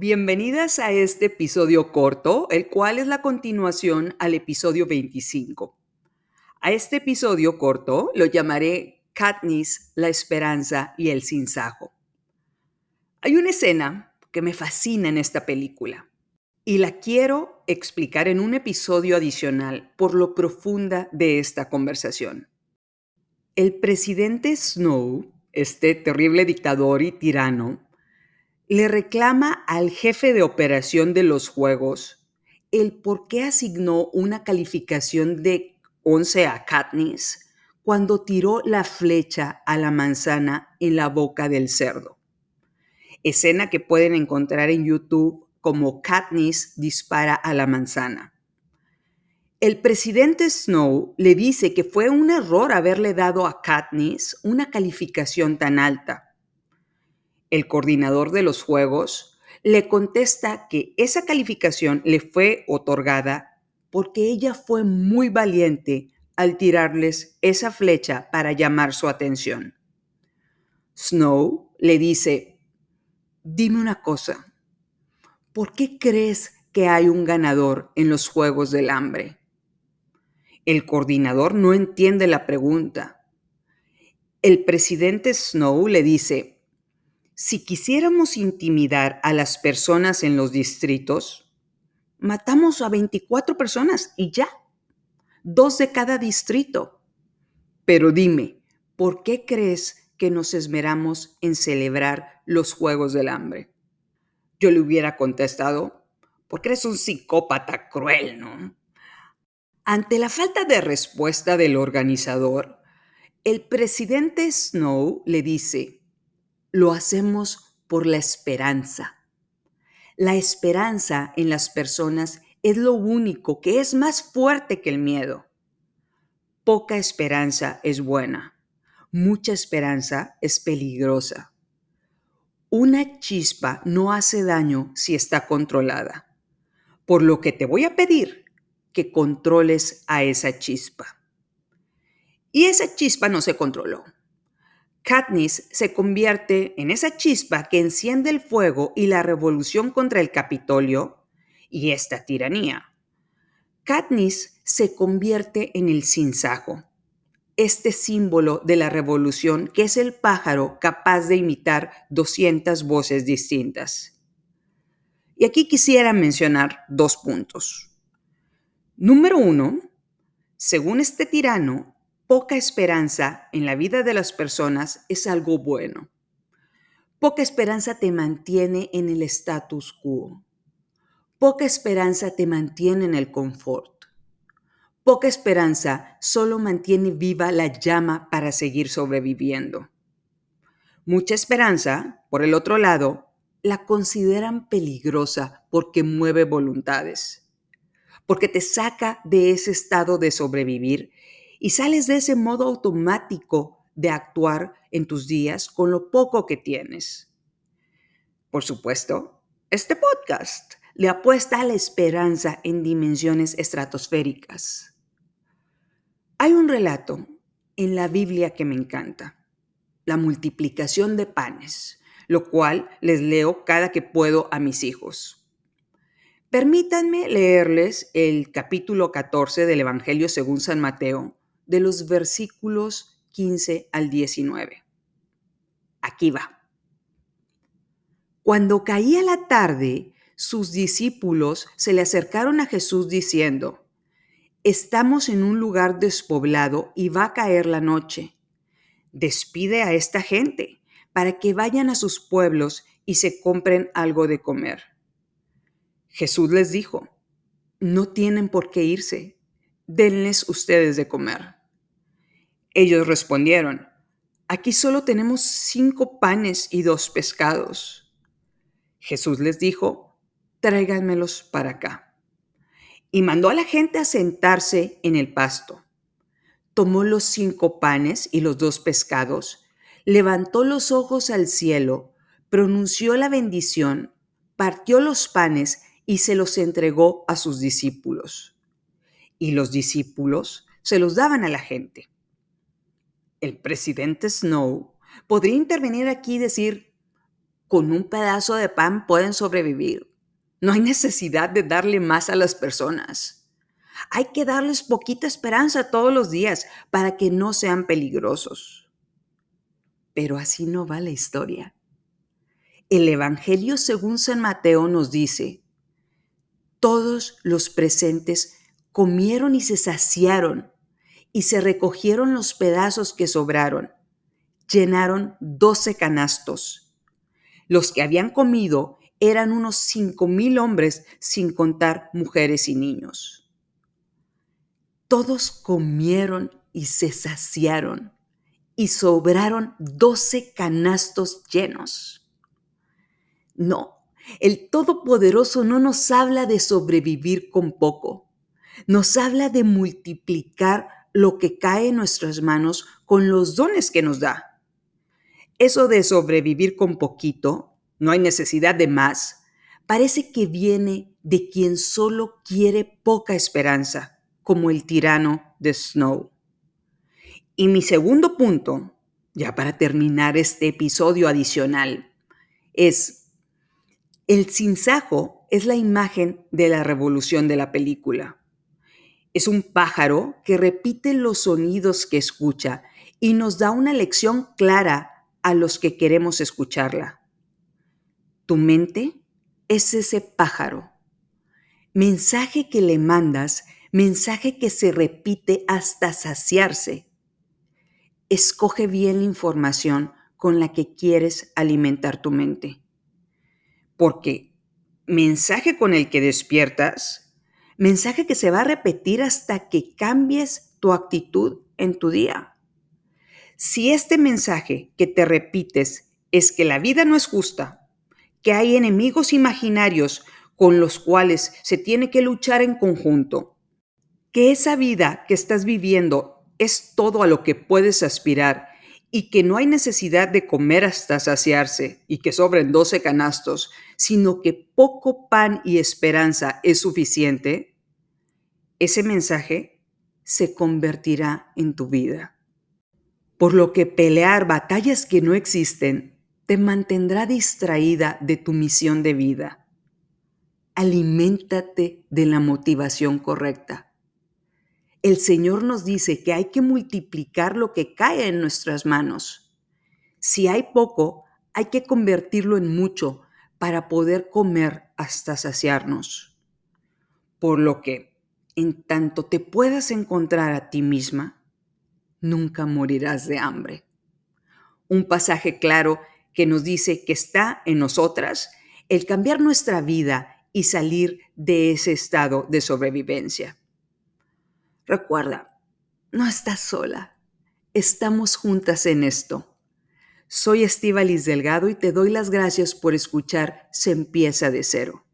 Bienvenidas a este episodio corto, el cual es la continuación al episodio 25. A este episodio corto lo llamaré Katniss, la esperanza y el sinsajo. Hay una escena que me fascina en esta película y la quiero explicar en un episodio adicional por lo profunda de esta conversación. El presidente Snow, este terrible dictador y tirano, le reclama al jefe de operación de los juegos el por qué asignó una calificación de 11 a Katniss cuando tiró la flecha a la manzana en la boca del cerdo. Escena que pueden encontrar en YouTube como Katniss dispara a la manzana. El presidente Snow le dice que fue un error haberle dado a Katniss una calificación tan alta el coordinador de los juegos, le contesta que esa calificación le fue otorgada porque ella fue muy valiente al tirarles esa flecha para llamar su atención. Snow le dice, dime una cosa, ¿por qué crees que hay un ganador en los Juegos del Hambre? El coordinador no entiende la pregunta. El presidente Snow le dice, si quisiéramos intimidar a las personas en los distritos, matamos a 24 personas y ya, dos de cada distrito. Pero dime, ¿por qué crees que nos esmeramos en celebrar los Juegos del Hambre? Yo le hubiera contestado, porque eres un psicópata cruel, ¿no? Ante la falta de respuesta del organizador, el presidente Snow le dice, lo hacemos por la esperanza. La esperanza en las personas es lo único que es más fuerte que el miedo. Poca esperanza es buena, mucha esperanza es peligrosa. Una chispa no hace daño si está controlada, por lo que te voy a pedir que controles a esa chispa. Y esa chispa no se controló Katniss se convierte en esa chispa que enciende el fuego y la revolución contra el Capitolio y esta tiranía. Katniss se convierte en el sinsajo, este símbolo de la revolución que es el pájaro capaz de imitar 200 voces distintas. Y aquí quisiera mencionar dos puntos. Número uno, según este tirano, poca esperanza en la vida de las personas es algo bueno. Poca esperanza te mantiene en el status quo. Poca esperanza te mantiene en el confort. Poca esperanza solo mantiene viva la llama para seguir sobreviviendo. Mucha esperanza, por el otro lado, la consideran peligrosa porque mueve voluntades, porque te saca de ese estado de sobrevivir y sales de ese modo automático de actuar en tus días con lo poco que tienes. Por supuesto, este podcast le apuesta a la esperanza en dimensiones estratosféricas. Hay un relato en la Biblia que me encanta, la multiplicación de panes, lo cual les leo cada que puedo a mis hijos. Permítanme leerles el capítulo 14 del Evangelio según San Mateo, de los versículos 15 al 19. Aquí va. Cuando caía la tarde, sus discípulos se le acercaron a Jesús diciendo, Estamos en un lugar despoblado y va a caer la noche. Despide a esta gente para que vayan a sus pueblos y se compren algo de comer. Jesús les dijo, No tienen por qué irse, denles ustedes de comer. Ellos respondieron, aquí solo tenemos cinco panes y dos pescados. Jesús les dijo, tráiganmelos para acá. Y mandó a la gente a sentarse en el pasto. Tomó los cinco panes y los dos pescados, levantó los ojos al cielo, pronunció la bendición, partió los panes y se los entregó a sus discípulos. Y los discípulos se los daban a la gente el presidente Snow podría intervenir aquí y decir, con un pedazo de pan pueden sobrevivir. No hay necesidad de darle más a las personas. Hay que darles poquita esperanza todos los días para que no sean peligrosos. Pero así no va la historia. El Evangelio según San Mateo nos dice, todos los presentes comieron y se saciaron y se recogieron los pedazos que sobraron. Llenaron doce canastos. Los que habían comido eran unos cinco mil hombres sin contar mujeres y niños. Todos comieron y se saciaron y sobraron doce canastos llenos. No, el Todopoderoso no nos habla de sobrevivir con poco, nos habla de multiplicar lo que cae en nuestras manos con los dones que nos da. Eso de sobrevivir con poquito, no hay necesidad de más, parece que viene de quien solo quiere poca esperanza, como el tirano de Snow. Y mi segundo punto, ya para terminar este episodio adicional, es el sinsajo es la imagen de la revolución de la película. Es un pájaro que repite los sonidos que escucha y nos da una lección clara a los que queremos escucharla. Tu mente es ese pájaro. Mensaje que le mandas, mensaje que se repite hasta saciarse. Escoge bien la información con la que quieres alimentar tu mente. Porque mensaje con el que despiertas mensaje que se va a repetir hasta que cambies tu actitud en tu día. Si este mensaje que te repites es que la vida no es justa, que hay enemigos imaginarios con los cuales se tiene que luchar en conjunto, que esa vida que estás viviendo es todo a lo que puedes aspirar y que no hay necesidad de comer hasta saciarse y que sobren 12 canastos, sino que poco pan y esperanza es suficiente, ese mensaje se convertirá en tu vida. Por lo que pelear batallas que no existen te mantendrá distraída de tu misión de vida. Aliméntate de la motivación correcta el Señor nos dice que hay que multiplicar lo que cae en nuestras manos. Si hay poco, hay que convertirlo en mucho para poder comer hasta saciarnos. Por lo que, en tanto te puedas encontrar a ti misma, nunca morirás de hambre. Un pasaje claro que nos dice que está en nosotras el cambiar nuestra vida y salir de ese estado de sobrevivencia. Recuerda, no estás sola. Estamos juntas en esto. Soy Estíbalis Delgado y te doy las gracias por escuchar Se empieza de cero.